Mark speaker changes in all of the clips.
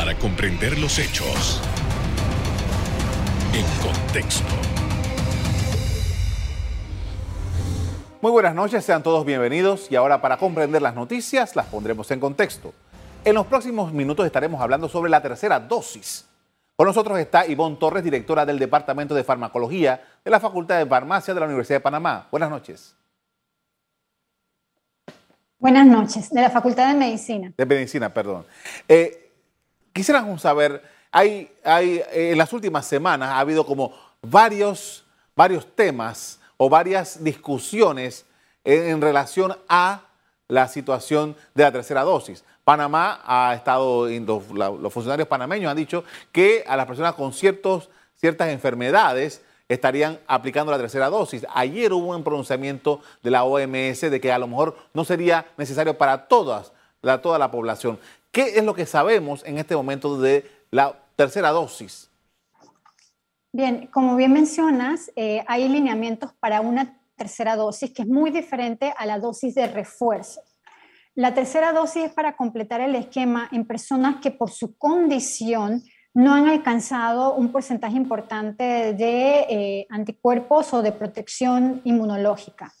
Speaker 1: para comprender los hechos en contexto.
Speaker 2: Muy buenas noches, sean todos bienvenidos y ahora para comprender las noticias las pondremos en contexto. En los próximos minutos estaremos hablando sobre la tercera dosis. Con nosotros está Ivonne Torres, directora del Departamento de Farmacología de la Facultad de Farmacia de la Universidad de Panamá. Buenas noches.
Speaker 3: Buenas noches, de la Facultad de Medicina.
Speaker 2: De Medicina, perdón. Eh, quisiéramos saber, hay, hay, en las últimas semanas ha habido como varios, varios temas o varias discusiones en, relación a la situación de la tercera dosis. Panamá ha estado, los, los funcionarios panameños han dicho que a las personas con ciertos, ciertas enfermedades estarían aplicando la tercera dosis. Ayer hubo un pronunciamiento de la OMS de que a lo mejor no sería necesario para todas, la, toda la población. ¿Qué es lo que sabemos en este momento de la tercera dosis?
Speaker 3: Bien, como bien mencionas, eh, hay lineamientos para una tercera dosis que es muy diferente a la dosis de refuerzo. La tercera dosis es para completar el esquema en personas que por su condición no han alcanzado un porcentaje importante de eh, anticuerpos o de protección inmunológica.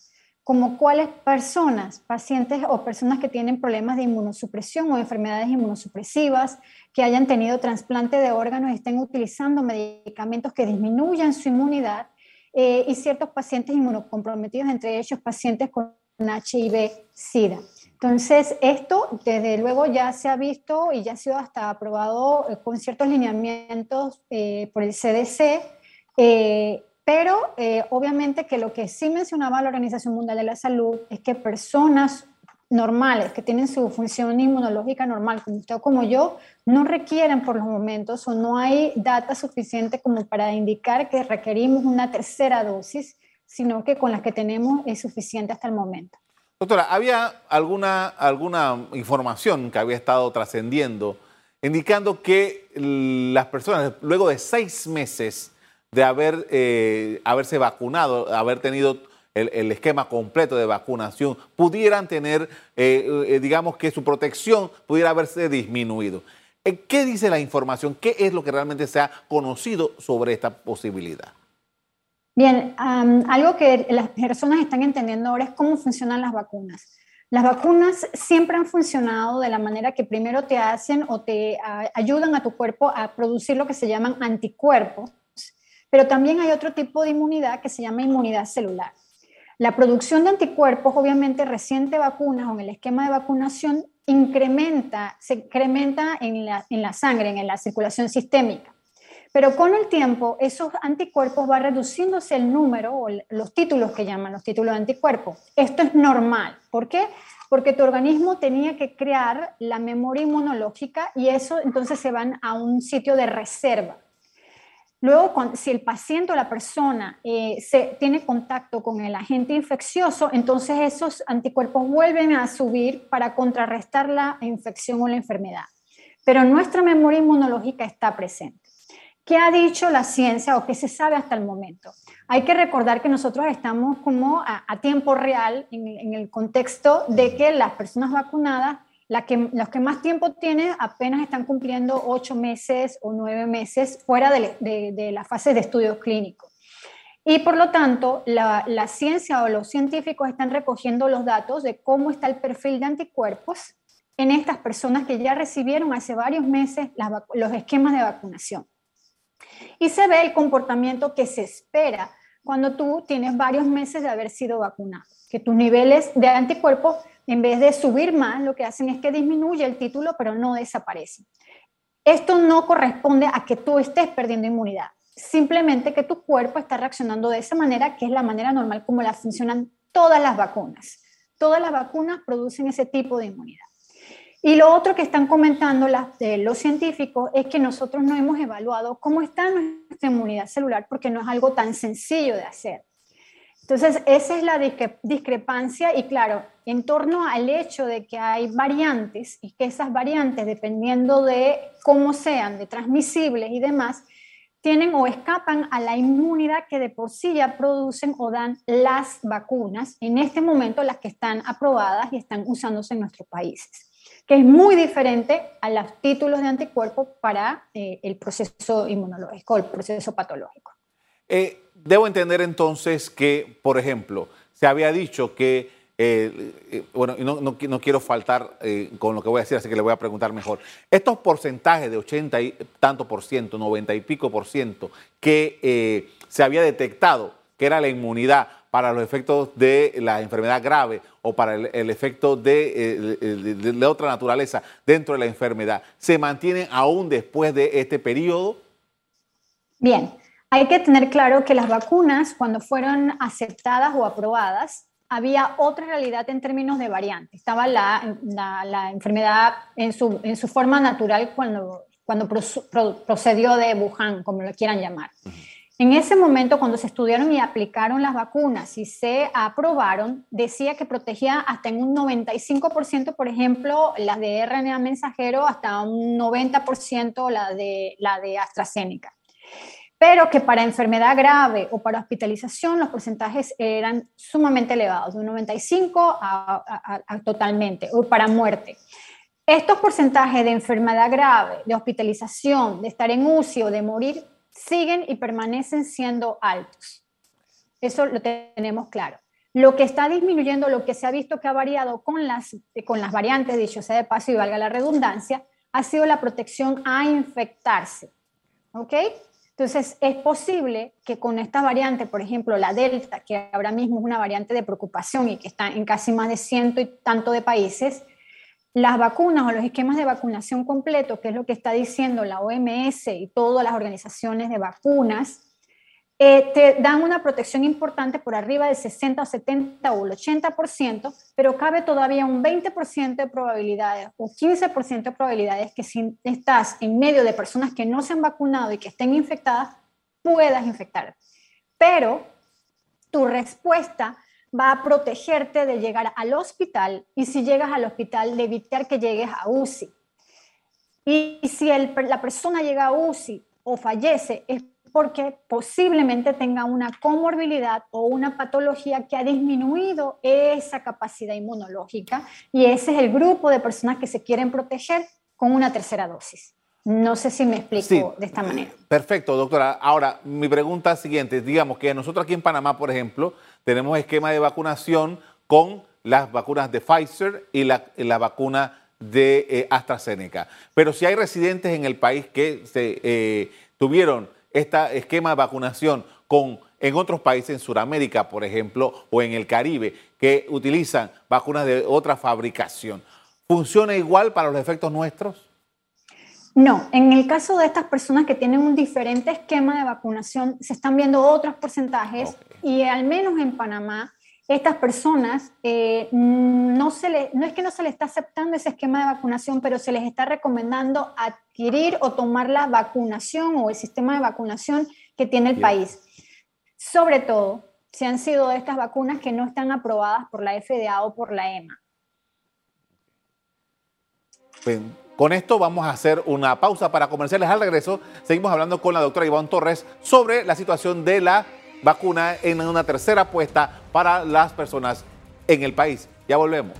Speaker 3: Como cuáles personas, pacientes o personas que tienen problemas de inmunosupresión o enfermedades inmunosupresivas, que hayan tenido trasplante de órganos estén utilizando medicamentos que disminuyan su inmunidad, eh, y ciertos pacientes inmunocomprometidos, entre ellos pacientes con HIV-Sida. Entonces, esto desde luego ya se ha visto y ya ha sido hasta aprobado eh, con ciertos lineamientos eh, por el CDC, eh, pero obviamente que lo que sí mencionaba la Organización Mundial de la Salud es que personas normales que tienen su función inmunológica normal, como usted o como yo, no requieren por los momentos o no hay data suficiente como para indicar que requerimos una tercera dosis, sino que con las que tenemos es suficiente hasta el momento.
Speaker 2: Doctora, había alguna, alguna información que había estado trascendiendo indicando que las personas, luego de seis meses de haber, eh, haberse vacunado, haber tenido el, esquema completo de vacunación, pudieran tener, eh, eh, digamos que su protección pudiera haberse disminuido. ¿Qué dice la información? ¿Qué es lo que realmente se ha conocido sobre esta posibilidad?
Speaker 3: Bien, algo que las personas están entendiendo ahora es cómo funcionan las vacunas. Las vacunas siempre han funcionado de la manera que primero te hacen o te ayudan a tu cuerpo a producir lo que se llaman anticuerpos, pero también hay otro tipo de inmunidad que se llama inmunidad celular. La producción de anticuerpos, obviamente, reciente vacunas o en el esquema de vacunación incrementa, se incrementa en la, en la sangre, en la circulación sistémica. Pero con el tiempo, esos anticuerpos va reduciéndose el número o los títulos que llaman los títulos de anticuerpos. Esto es normal. ¿Por qué? Porque tu organismo tenía que crear la memoria inmunológica y eso entonces se van a un sitio de reserva. Luego, si el paciente o la persona eh, se, tiene contacto con el agente infeccioso, entonces esos anticuerpos vuelven a subir para contrarrestar la infección o la enfermedad. Pero nuestra memoria inmunológica está presente. ¿Qué ha dicho la ciencia o qué se sabe hasta el momento? Hay que recordar que nosotros estamos como a, tiempo real en, el contexto de que las personas vacunadas, que, los que más tiempo tienen, apenas están cumpliendo ocho meses o nueve meses fuera de, la fase de estudios clínicos. Y por lo tanto, la, ciencia o los científicos están recogiendo los datos de cómo está el perfil de anticuerpos en estas personas que ya recibieron hace varios meses los esquemas de vacunación. Y se ve el comportamiento que se espera cuando tú tienes varios meses de haber sido vacunado, que tus niveles de anticuerpos, en vez de subir más, lo que hacen es que disminuye el título, pero no desaparece. Esto no corresponde a que tú estés perdiendo inmunidad, simplemente que tu cuerpo está reaccionando de esa manera, que es la manera normal como la funcionan todas las vacunas. Todas las vacunas producen ese tipo de inmunidad. Y lo otro que están comentando los científicos es que nosotros no hemos evaluado cómo está nuestra inmunidad celular porque no es algo tan sencillo de hacer. Entonces, esa es la discrepancia y claro, en torno al hecho de que hay variantes y que esas variantes, dependiendo de cómo sean, de transmisibles y demás, tienen o escapan a la inmunidad que de por sí ya producen o dan las vacunas, en este momento las que están aprobadas y están usándose en nuestros países. Que es muy diferente a los títulos de anticuerpos para eh, el proceso inmunológico, el proceso patológico.
Speaker 2: Eh, debo entender entonces que, por ejemplo, se había dicho que, eh, bueno, y no, no, quiero faltar con lo que voy a decir, así que le voy a preguntar mejor. Estos porcentajes de 80 y tanto por ciento, 90 y pico por ciento, que se había detectado que era la inmunidad para los efectos de la enfermedad grave o para el, efecto eh, de, otra naturaleza dentro de la enfermedad, ¿se mantienen aún después de este periodo?
Speaker 3: Bien, hay que tener claro que las vacunas, cuando fueron aceptadas o aprobadas, había otra realidad en términos de variantes. Estaba la, la, enfermedad en su, en su, forma natural cuando, cuando procedió de Wuhan, como lo quieran llamar. En ese momento, cuando se estudiaron y aplicaron las vacunas y se aprobaron, decía que protegía hasta un 95%, por ejemplo, las de RNA mensajero, hasta un 90% la de, la de AstraZeneca. Pero que para enfermedad grave o para hospitalización los porcentajes eran sumamente elevados, de un 95 a, a totalmente, o para muerte. Estos porcentajes de enfermedad grave, de hospitalización, de estar en UCI o de morir siguen y permanecen siendo altos. Eso lo tenemos claro. Lo que está disminuyendo, lo que se ha visto que ha variado con las, con las variantes, dicho sea de paso y valga la redundancia, ha sido la protección a infectarse. ¿Ok? Entonces, es posible que con esta variante, por ejemplo, la Delta, que ahora mismo es una variante de preocupación y que está en casi más de ciento y tanto de países, las vacunas o los esquemas de vacunación completo, que es lo que está diciendo la OMS y todas las organizaciones de vacunas, eh, te dan una protección importante por arriba del 60 o 70 o el 80%, pero cabe todavía un 20% de probabilidades o 15% de probabilidades que si estás en medio de personas que no se han vacunado y que estén infectadas, puedas infectar. Pero tu respuesta va a protegerte de llegar al hospital y si llegas al hospital de evitar que llegues a UCI. Y si la persona llega a UCI o fallece es porque posiblemente tenga una comorbilidad o una patología que ha disminuido esa capacidad inmunológica y ese es el grupo de personas que se quieren proteger con una tercera dosis. No sé si me explico de esta manera.
Speaker 2: Perfecto, doctora. Ahora, mi pregunta siguiente, digamos que nosotros aquí en Panamá, por ejemplo, tenemos esquema de vacunación con las vacunas de Pfizer y la, vacuna de eh, AstraZeneca. Pero si hay residentes en el país que se, eh, tuvieron este esquema de vacunación con, en otros países, en Sudamérica, por ejemplo, o en el Caribe, que utilizan vacunas de otra fabricación, ¿funciona igual para los efectos nuestros?
Speaker 3: No, en el caso de estas personas que tienen un diferente esquema de vacunación, se están viendo otros porcentajes y al menos en Panamá, estas personas eh, no, se le, no es que no se les está aceptando ese esquema de vacunación, pero se les está recomendando adquirir o tomar la vacunación o el sistema de vacunación que tiene el país. Sobre todo, si han sido de estas vacunas que no están aprobadas por la FDA o por la EMA.
Speaker 2: Con esto vamos a hacer una pausa para comerciales. Al regreso, seguimos hablando con la doctora Iván Torres sobre la situación de la vacuna en una tercera apuesta para las personas en el país. Ya volvemos.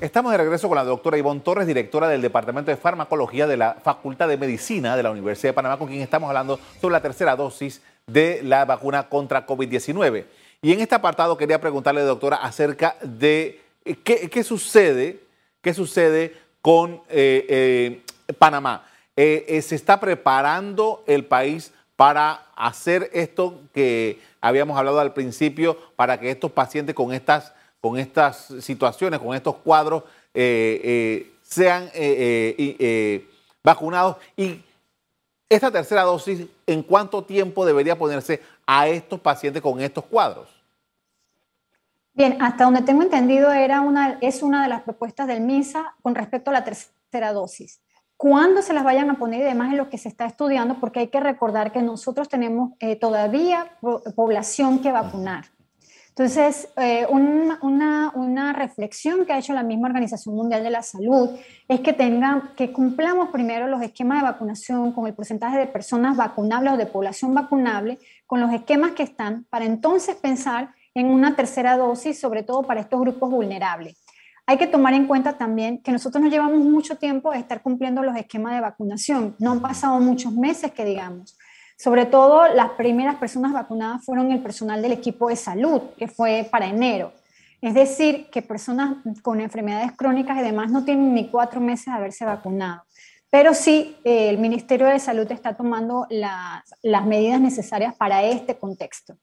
Speaker 2: Estamos de regreso con la doctora Ivonne Torres, directora del Departamento de Farmacología de la Facultad de Medicina de la Universidad de Panamá, con quien estamos hablando sobre la tercera dosis de la vacuna contra COVID-19. Y en este apartado quería preguntarle, doctora, acerca de eh, qué, sucede, qué sucede con eh, eh, Panamá. ¿Se está preparando el país para hacer esto que habíamos hablado al principio, para que estos pacientes con estas, con estas situaciones, con estos cuadros, sean vacunados? Y esta tercera dosis, ¿en cuánto tiempo debería ponerse a estos pacientes con estos cuadros?
Speaker 3: Bien, hasta donde tengo entendido era una, es una de las propuestas del MISA con respecto a la tercera dosis. ¿Cuándo se las vayan a poner y demás es lo que se está estudiando? Porque hay que recordar que nosotros tenemos eh, todavía población que vacunar. Entonces, eh, una, una, reflexión que ha hecho la misma Organización Mundial de la Salud es que, tengan, que cumplamos primero los esquemas de vacunación con el porcentaje de personas vacunables o de población vacunable, con los esquemas que están, para entonces pensar en una tercera dosis, sobre todo para estos grupos vulnerables. Hay que tomar en cuenta también que nosotros nos llevamos mucho tiempo de estar cumpliendo los esquemas de vacunación. No han pasado muchos meses que digamos. Sobre todo las primeras personas vacunadas fueron el personal del equipo de salud, que fue para enero. Es decir, que personas con enfermedades crónicas y demás no tienen ni cuatro meses de haberse vacunado. Pero sí, eh, el Ministerio de Salud está tomando las medidas necesarias para este contexto.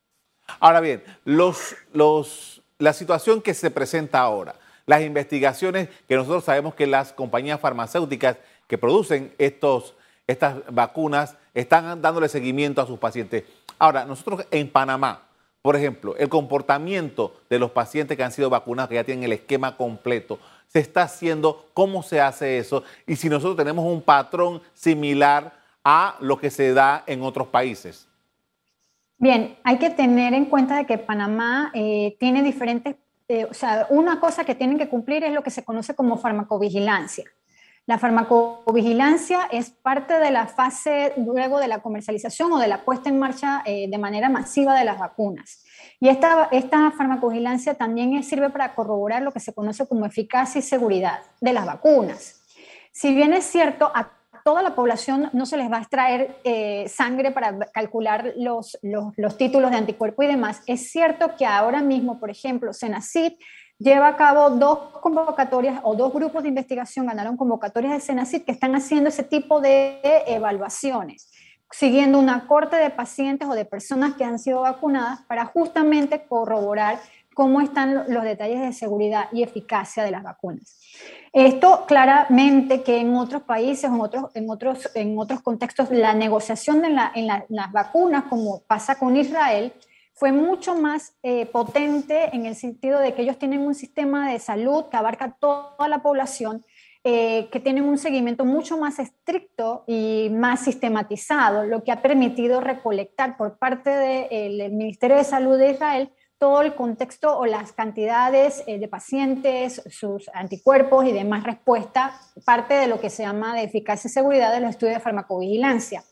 Speaker 2: Ahora bien, los, los, la situación que se presenta ahora, las investigaciones que nosotros sabemos que las compañías farmacéuticas que producen estos, estas vacunas están dándole seguimiento a sus pacientes. Ahora, nosotros en Panamá, por ejemplo, el comportamiento de los pacientes que han sido vacunados, que ya tienen el esquema completo, se está haciendo, cómo se hace eso y si nosotros tenemos un patrón similar a lo que se da en otros países.
Speaker 3: Bien, hay que tener en cuenta de que Panamá eh, tiene diferentes, eh, o sea, una cosa que tienen que cumplir es lo que se conoce como farmacovigilancia. La farmacovigilancia es parte de la fase luego de la comercialización o de la puesta en marcha eh, de manera masiva de las vacunas. Y esta, esta farmacovigilancia también sirve para corroborar lo que se conoce como eficacia y seguridad de las vacunas. Si bien es cierto, a toda la población no se les va a extraer eh, sangre para calcular los, los, títulos de anticuerpo y demás. Es cierto que ahora mismo, por ejemplo, Senacid lleva a cabo dos convocatorias o dos grupos de investigación ganaron convocatorias de Senacid que están haciendo ese tipo de evaluaciones, siguiendo una corte de pacientes o de personas que han sido vacunadas para justamente corroborar cómo están los detalles de seguridad y eficacia de las vacunas. Esto claramente que en otros países, en otros, en otros, en otros contextos, la negociación de en, las vacunas, como pasa con Israel, fue mucho más eh, potente en el sentido de que ellos tienen un sistema de salud que abarca toda la población, eh, que tienen un seguimiento mucho más estricto y más sistematizado, lo que ha permitido recolectar por parte del Ministerio de Salud de Israel todo el contexto o las cantidades eh, de pacientes, sus anticuerpos y demás respuesta, parte de lo que se llama de eficacia y seguridad de los estudios de farmacovigilancia.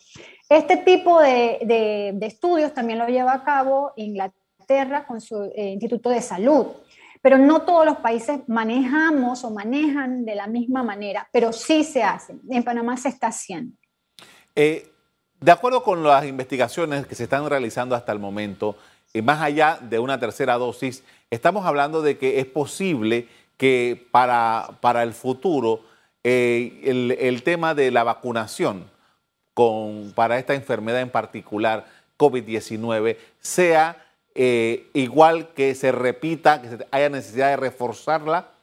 Speaker 3: Este tipo de, estudios también lo lleva a cabo Inglaterra con su eh, Instituto de Salud, pero no todos los países manejamos o manejan de la misma manera, pero sí se hacen. En Panamá se está haciendo.
Speaker 2: Eh, de acuerdo con las investigaciones que se están realizando hasta el momento, y más allá de una tercera dosis, estamos hablando de que es posible que para, para el futuro eh, el, tema de la vacunación con, para esta enfermedad en particular, COVID-19, sea eh, igual que se repita, que haya necesidad de reforzarla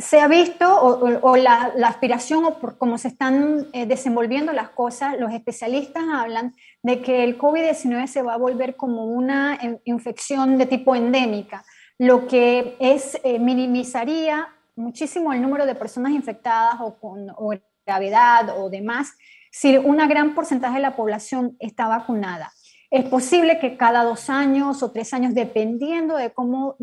Speaker 3: se ha visto, o, la, aspiración, o por cómo se están eh, desenvolviendo las cosas, los especialistas hablan de que el COVID-19 se va a volver como una infección de tipo endémica, lo que es, eh, minimizaría muchísimo el número de personas infectadas o con gravedad o demás si una gran porcentaje de la población está vacunada. Es posible que cada dos años o tres años, dependiendo de cómo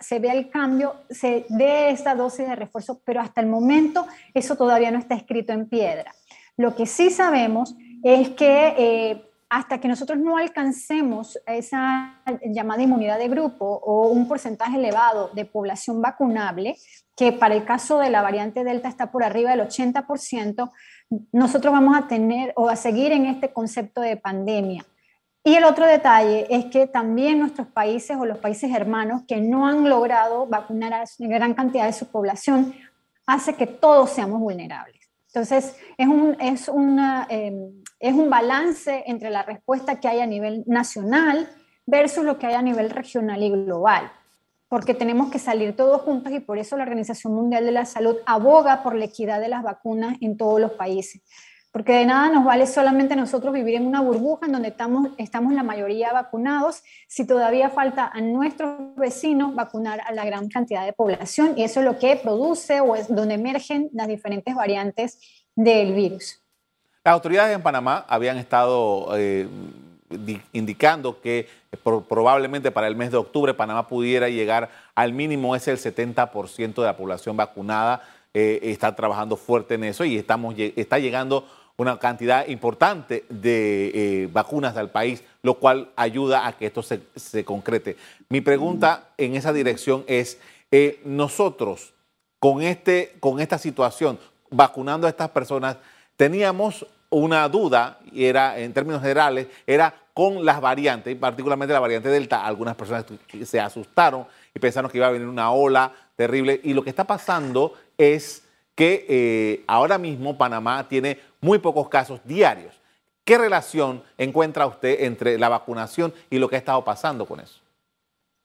Speaker 3: se vea el cambio, se dé esta dosis de refuerzo, pero hasta el momento eso todavía no está escrito en piedra. Lo que sí sabemos es que eh, hasta que nosotros no alcancemos esa llamada inmunidad de grupo o un porcentaje elevado de población vacunable, que para el caso de la variante Delta está por arriba del 80%, nosotros vamos a tener o a seguir en este concepto de pandemia. Y el otro detalle es que también nuestros países o los países hermanos que no han logrado vacunar a gran cantidad de su población hace que todos seamos vulnerables. Entonces, es un, es, em, es un balance entre la respuesta que hay a nivel nacional versus lo que hay a nivel regional y global, porque tenemos que salir todos juntos y por eso la Organización Mundial de la Salud aboga por la equidad de las vacunas en todos los países porque de nada nos vale solamente nosotros vivir en una burbuja en donde estamos, estamos la mayoría vacunados, si todavía falta a nuestros vecinos vacunar a la gran cantidad de población, y eso es lo que produce o es donde emergen las diferentes variantes del virus.
Speaker 2: Las autoridades en Panamá habían estado eh, indicando que probablemente para el mes de octubre Panamá pudiera llegar al mínimo, es el 70% de la población vacunada. Eh, está trabajando fuerte en eso y estamos, está llegando una cantidad importante de eh, vacunas al país, lo cual ayuda a que esto se, concrete. Mi pregunta en esa dirección es, eh, nosotros con, este, con esta situación, vacunando a estas personas, teníamos una duda, y era en términos generales, era con las variantes, y particularmente la variante Delta. Algunas personas se asustaron y pensaron que iba a venir una ola terrible. Y lo que está pasando es que eh, ahora mismo Panamá tiene muy pocos casos diarios. ¿Qué relación encuentra usted entre la vacunación y lo que ha estado pasando con eso?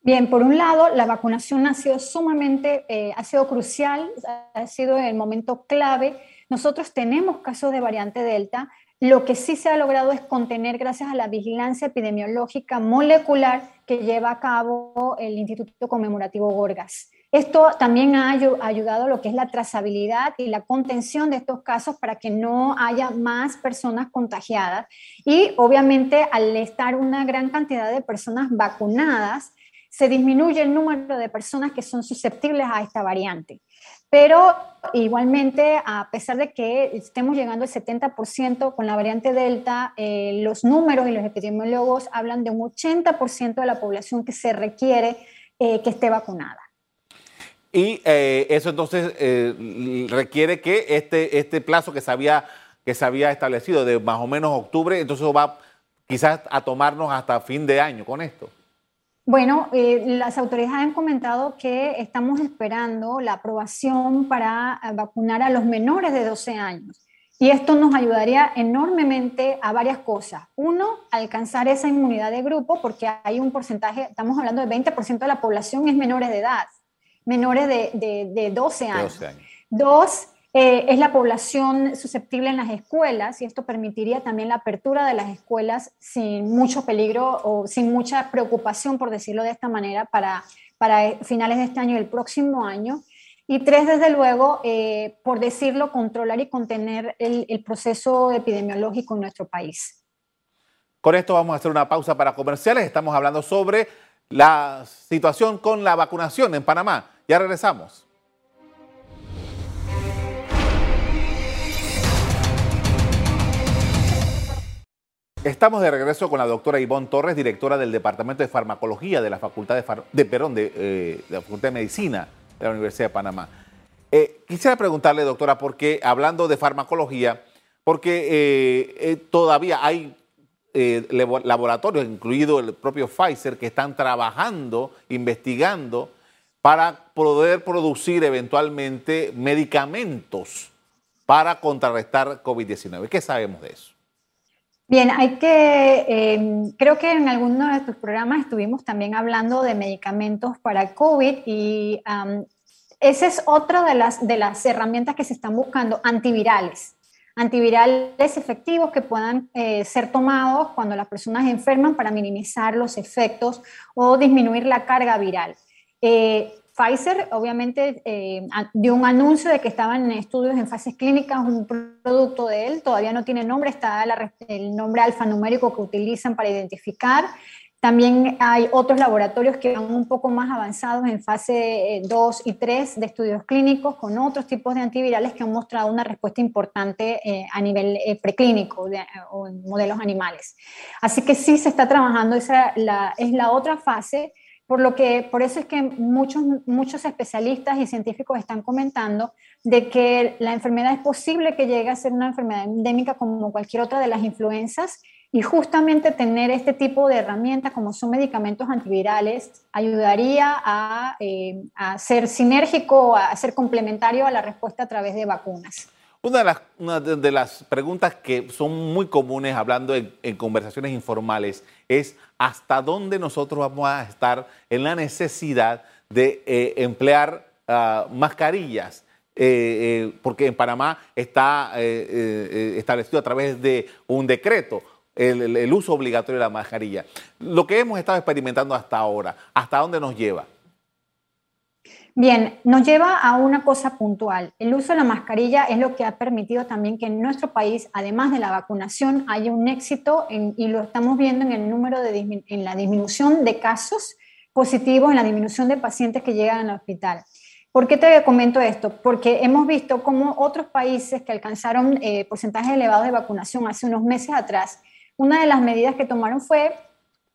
Speaker 3: Bien, por un lado, la vacunación ha sido sumamente, eh, ha sido crucial, ha sido el momento clave. Nosotros tenemos casos de variante Delta. Lo que sí se ha logrado es contener gracias a la vigilancia epidemiológica molecular que lleva a cabo el Instituto Conmemorativo Gorgas. Esto también ha ayudado a lo que es la trazabilidad y la contención de estos casos para que no haya más personas contagiadas. Y obviamente al estar una gran cantidad de personas vacunadas, se disminuye el número de personas que son susceptibles a esta variante. Pero igualmente, a pesar de que estemos llegando al 70% con la variante Delta, eh, los números y los epidemiólogos hablan de un 80% de la población que se requiere eh, que esté vacunada.
Speaker 2: Y eh, eso entonces eh, requiere que este, este plazo que se, había, que se había establecido de más o menos octubre, entonces va quizás a tomarnos hasta fin de año con esto.
Speaker 3: Bueno, eh, las autoridades han comentado que estamos esperando la aprobación para vacunar a los menores de 12 años. Y esto nos ayudaría enormemente a varias cosas. Uno, alcanzar esa inmunidad de grupo, porque hay un porcentaje, estamos hablando del 20% de la población es menores de edad menores de, 12 años. Dos, eh, es la población susceptible en las escuelas y esto permitiría también la apertura de las escuelas sin mucho peligro o sin mucha preocupación, por decirlo de esta manera, para, para finales de este año y el próximo año. Y tres, desde luego, eh, por decirlo, controlar y contener el, el proceso epidemiológico en nuestro país.
Speaker 2: Con esto vamos a hacer una pausa para comerciales. Estamos hablando sobre la situación con la vacunación en Panamá. Ya regresamos. Estamos de regreso con la doctora Ivonne Torres, directora del Departamento de Farmacología de la Facultad de, de, perdón, de, eh, la Facultad de Medicina de la Universidad de Panamá. Eh, quisiera preguntarle, doctora, porque hablando de farmacología, porque eh, todavía hay eh, laboratorios, incluido el propio Pfizer, que están trabajando, investigando para poder producir eventualmente medicamentos para contrarrestar COVID-19. ¿Qué sabemos de eso?
Speaker 3: Bien, hay que, em, creo que en algunos de tus programas estuvimos también hablando de medicamentos para COVID y esa es otra de las, de las herramientas que se están buscando, antivirales antivirales efectivos que puedan eh, ser tomados cuando las personas enferman para minimizar los efectos o disminuir la carga viral. Eh, Pfizer obviamente eh, dio un anuncio de que estaban en estudios en fases clínicas, un producto de él, todavía no tiene nombre, está el nombre alfanumérico que utilizan para identificar. También hay otros laboratorios que van un poco más avanzados en fase 2 eh, y 3 de estudios clínicos con otros tipos de antivirales que han mostrado una respuesta importante eh, a nivel eh, preclínico o en modelos animales. Así que sí se está trabajando, esa la, es la otra fase, por, lo que, por eso es que muchos, muchos especialistas y científicos están comentando de que la enfermedad es posible que llegue a ser una enfermedad endémica como cualquier otra de las influencias y justamente tener este tipo de herramientas como son medicamentos antivirales ayudaría a, eh, ser sinérgico, a ser complementario a la respuesta a través de vacunas.
Speaker 2: Una de las, preguntas que son muy comunes hablando en, conversaciones informales es hasta dónde nosotros vamos a estar en la necesidad de eh, emplear ah, mascarillas. Eh, porque en Panamá está establecido a través de un decreto el, uso obligatorio de la mascarilla. Lo que hemos estado experimentando hasta ahora, ¿hasta dónde nos lleva?
Speaker 3: Bien, nos lleva a una cosa puntual. El uso de la mascarilla es lo que ha permitido también que en nuestro país, además de la vacunación, haya un éxito y lo estamos viendo en el número de en la disminución de casos positivos, en la disminución de pacientes que llegan al hospital. ¿Por qué te comento esto? Porque hemos visto cómo otros países que alcanzaron eh, porcentajes elevados de vacunación hace unos meses atrás, una de las medidas que tomaron fue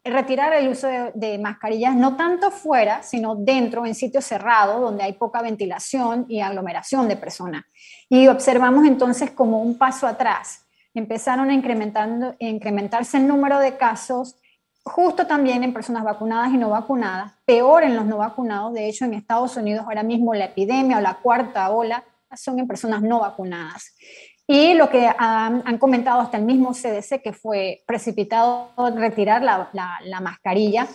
Speaker 3: retirar el uso de, mascarillas, no tanto fuera, sino dentro, en sitios cerrados, donde hay poca ventilación y aglomeración de personas. Y observamos entonces como un paso atrás. Empezaron a incrementarse el número de casos, justo también en personas vacunadas y no vacunadas, peor en los no vacunados. De hecho, en Estados Unidos ahora mismo la epidemia o la cuarta ola son en personas no vacunadas. Y lo que han, comentado hasta el mismo CDC, que fue precipitado retirar la, la, mascarilla,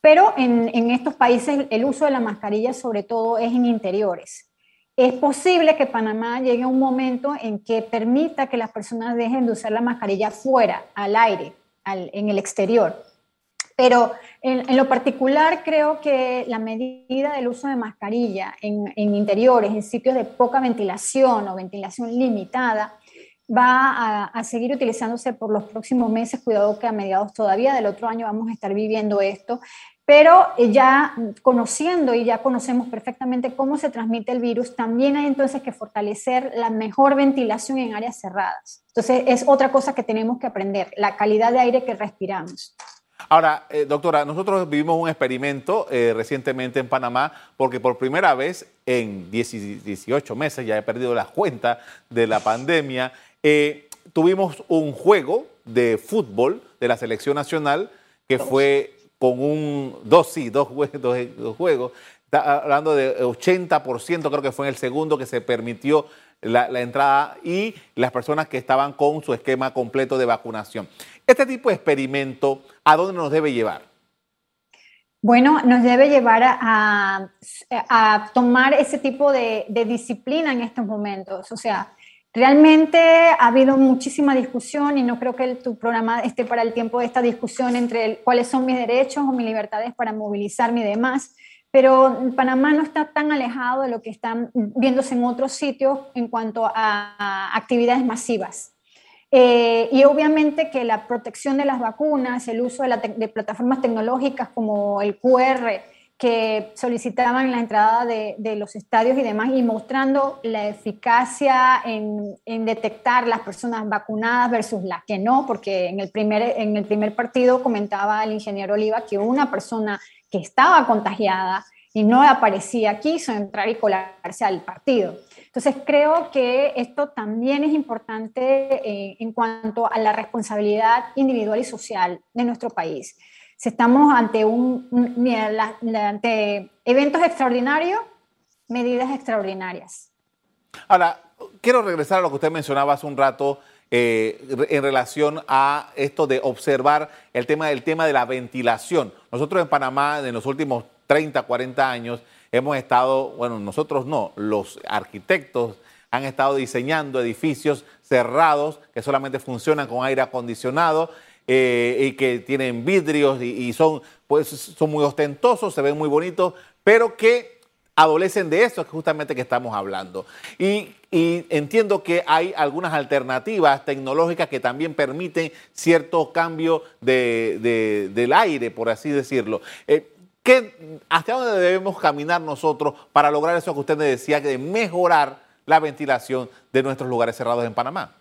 Speaker 3: pero en, estos países el uso de la mascarilla sobre todo es en interiores. Es posible que Panamá llegue a un momento en que permita que las personas dejen de usar la mascarilla fuera, al aire, en el exterior. Pero en, en, lo particular creo que la medida del uso de mascarilla en, en, interiores, en sitios de poca ventilación o ventilación limitada, va a, a, seguir utilizándose por los próximos meses. Cuidado que a mediados todavía del otro año vamos a estar viviendo esto. Pero ya conociendo y ya conocemos perfectamente cómo se transmite el virus, también hay entonces que fortalecer la mejor ventilación en áreas cerradas. Entonces es otra cosa que tenemos que aprender, la calidad de aire que respiramos.
Speaker 2: Ahora, eh, doctora, nosotros vivimos un experimento eh, recientemente en Panamá porque por primera vez en 18 meses, ya he perdido la cuenta de la pandemia, eh, tuvimos un juego de fútbol de la selección nacional que fue con un, dos, sí, dos, dos juegos, hablando de 80%, creo que fue en el segundo que se permitió la, entrada y las personas que estaban con su esquema completo de vacunación. Este tipo de experimento, ¿a dónde nos debe llevar?
Speaker 3: Bueno, nos debe llevar a, tomar ese tipo de, de, disciplina en estos momentos. O sea, realmente ha habido muchísima discusión y no creo que tu programa esté para el tiempo de esta discusión entre cuáles son mis derechos o mis libertades para movilizarme y demás pero Panamá no está tan alejado de lo que están viéndose en otros sitios en cuanto a, actividades masivas. Eh, y obviamente que la protección de las vacunas, el uso de, plataformas tecnológicas como el QR, que solicitaban la entrada de, los estadios y demás, y mostrando la eficacia en, en, detectar las personas vacunadas versus las que no, porque en el, primer, en el primer partido comentaba el ingeniero Oliva que una persona que estaba contagiada y no aparecía, quiso entrar y colarse al partido. Entonces creo que esto también es importante eh, en cuanto a la responsabilidad individual y social de nuestro país. Si estamos ante, un, ante eventos extraordinarios, medidas extraordinarias.
Speaker 2: Ahora, quiero regresar a lo que usted mencionaba hace un rato eh, en relación a esto de observar el tema del tema de la ventilación. Nosotros en Panamá en los últimos 30, 40 años hemos estado, bueno, nosotros no, los arquitectos han estado diseñando edificios cerrados que solamente funcionan con aire acondicionado eh, y que tienen vidrios y, y, son, pues, son muy ostentosos, se ven muy bonitos, pero que adolecen de eso justamente que estamos hablando. Y, entiendo que hay algunas alternativas tecnológicas que también permiten cierto cambio del aire, por así decirlo. Eh, ¿Hacia dónde debemos caminar nosotros para lograr eso que usted me decía, de mejorar la ventilación de nuestros lugares cerrados en Panamá?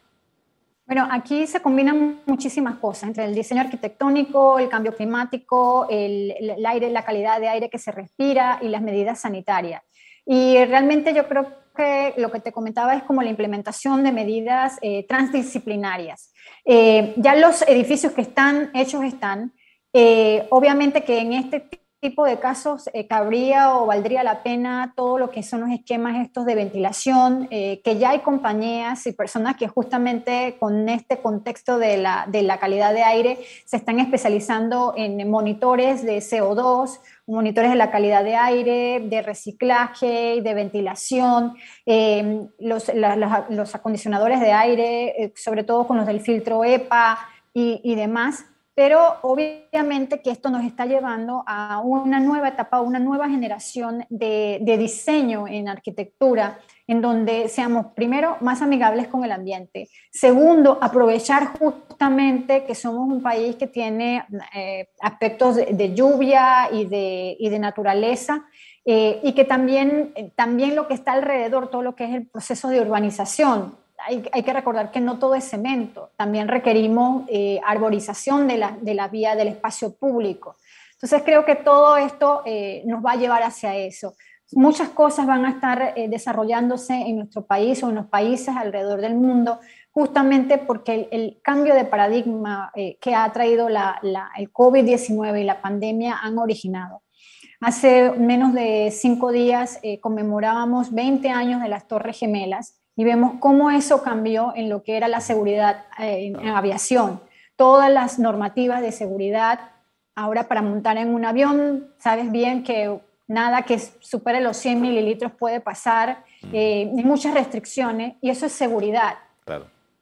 Speaker 3: Bueno, aquí se combinan muchísimas cosas entre el diseño arquitectónico, el cambio climático, el, aire, la calidad de aire que se respira y las medidas sanitarias. Y realmente yo creo que lo que te comentaba es como la implementación de medidas eh, transdisciplinarias. Eh, ya los edificios que están hechos están. Eh, obviamente que en este tipo de casos eh, cabría o valdría la pena todo lo que son los esquemas estos de ventilación, eh, que ya hay compañías y personas que justamente con este contexto de la, de la calidad de aire se están especializando en monitores de CO2, monitores de la calidad de aire, de reciclaje, de ventilación, eh, los, los, acondicionadores de aire, sobre todo con los del filtro EPA y demás pero obviamente que esto nos está llevando a una nueva etapa, una nueva generación de, diseño en arquitectura, en donde seamos, primero, más amigables con el ambiente. Segundo, aprovechar justamente que somos un país que tiene eh, aspectos de, lluvia y de, y de naturaleza, eh, y que también, también lo que está alrededor, todo lo que es el proceso de urbanización, hay, que recordar que no todo es cemento, también requerimos eh, arborización de la, de la, vía del espacio público. Entonces creo que todo esto eh, nos va a llevar hacia eso. Muchas cosas van a estar eh, desarrollándose en nuestro país o en los países alrededor del mundo, justamente porque el, cambio de paradigma que ha traído la, el COVID-19 y la pandemia han originado. Hace menos de cinco días conmemorábamos 20 años de las Torres Gemelas y vemos cómo eso cambió en lo que era la seguridad eh, en, aviación. Todas las normativas de seguridad, ahora para montar en un avión, sabes bien que nada que supere los 100 mililitros puede pasar, eh, hay muchas restricciones y eso es seguridad.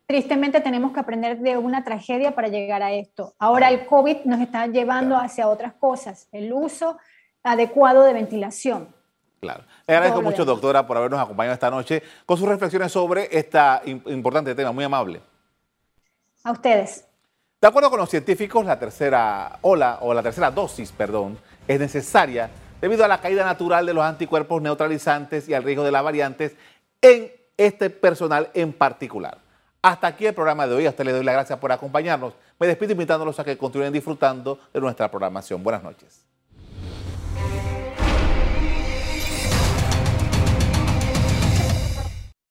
Speaker 3: Tristemente tenemos que aprender de una tragedia para llegar a esto. Ahora el COVID nos está llevando hacia otras cosas, el uso adecuado de ventilación.
Speaker 2: Claro. Le agradezco mucho, doctora, por habernos acompañado esta noche con sus reflexiones sobre este importante tema, muy amable.
Speaker 3: A ustedes.
Speaker 2: De acuerdo con los científicos, la tercera ola, o la tercera dosis, perdón, es necesaria debido a la caída natural de los anticuerpos neutralizantes y al riesgo de las variantes en este personal en particular. Hasta aquí el programa de hoy. A usted le doy las gracias por acompañarnos. Me despido invitándolos a que continúen disfrutando de nuestra programación. Buenas noches.